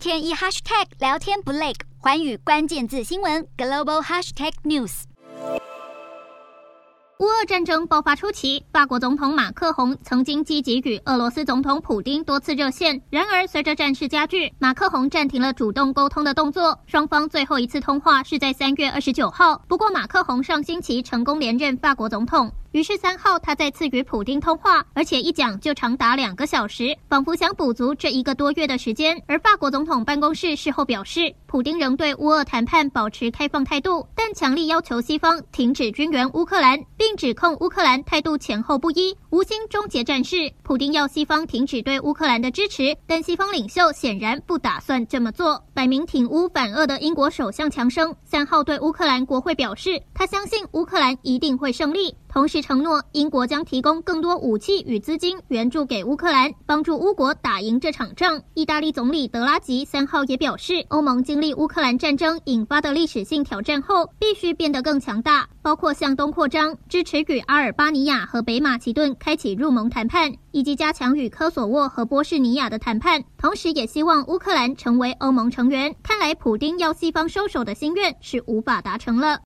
天一 hashtag 聊天不累，寰宇关键字新闻 global hashtag news。乌俄战争爆发初期，法国总统马克宏曾经积极与俄罗斯总统普丁多次热线。然而，随着战事加剧，马克宏暂停了主动沟通的动作。双方最后一次通话是在三月二十九号。不过，马克宏上星期成功连任法国总统。于是三号，他再次与普丁通话，而且一讲就长达两个小时，仿佛想补足这一个多月的时间。而法国总统办公室事后表示，普丁仍对乌俄谈判保持开放态度，但强力要求西方停止军援乌克兰，并指控乌克兰态度前后不一，无心终结战事。普丁要西方停止对乌克兰的支持，但西方领袖显然不打算这么做。摆明挺乌反俄的英国首相强生三号对乌克兰国会表示，他相信乌克兰一定会胜利。同时承诺，英国将提供更多武器与资金援助给乌克兰，帮助乌国打赢这场仗。意大利总理德拉吉三号也表示，欧盟经历乌克兰战争引发的历史性挑战后，必须变得更强大，包括向东扩张、支持与阿尔巴尼亚和北马其顿开启入盟谈判，以及加强与科索沃和波士尼亚的谈判。同时，也希望乌克兰成为欧盟成员。看来，普丁要西方收手的心愿是无法达成了。